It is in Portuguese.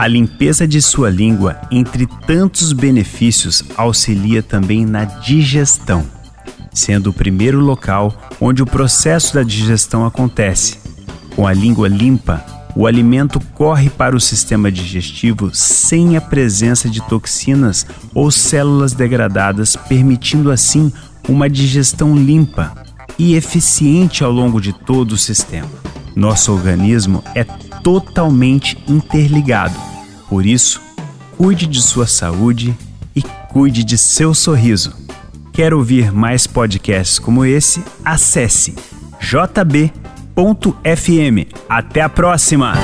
A limpeza de sua língua, entre tantos benefícios, auxilia também na digestão, sendo o primeiro local onde o processo da digestão acontece. Com a língua limpa, o alimento corre para o sistema digestivo sem a presença de toxinas ou células degradadas, permitindo assim uma digestão limpa e eficiente ao longo de todo o sistema. Nosso organismo é totalmente interligado por isso, cuide de sua saúde e cuide de seu sorriso. Quer ouvir mais podcasts como esse? Acesse jb.fm. Até a próxima!